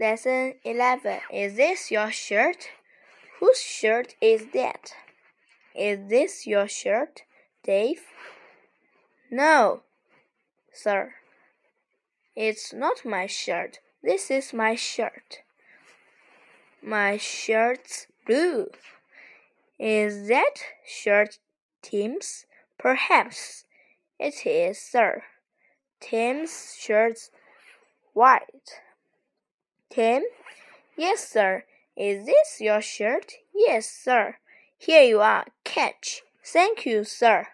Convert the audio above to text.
Lesson 11. Is this your shirt? Whose shirt is that? Is this your shirt, Dave? No, sir. It's not my shirt. This is my shirt. My shirt's blue. Is that shirt Tim's? Perhaps it is, sir. Tim's shirt's white. Tim? Yes, sir. Is this your shirt? Yes, sir. Here you are. Catch. Thank you, sir.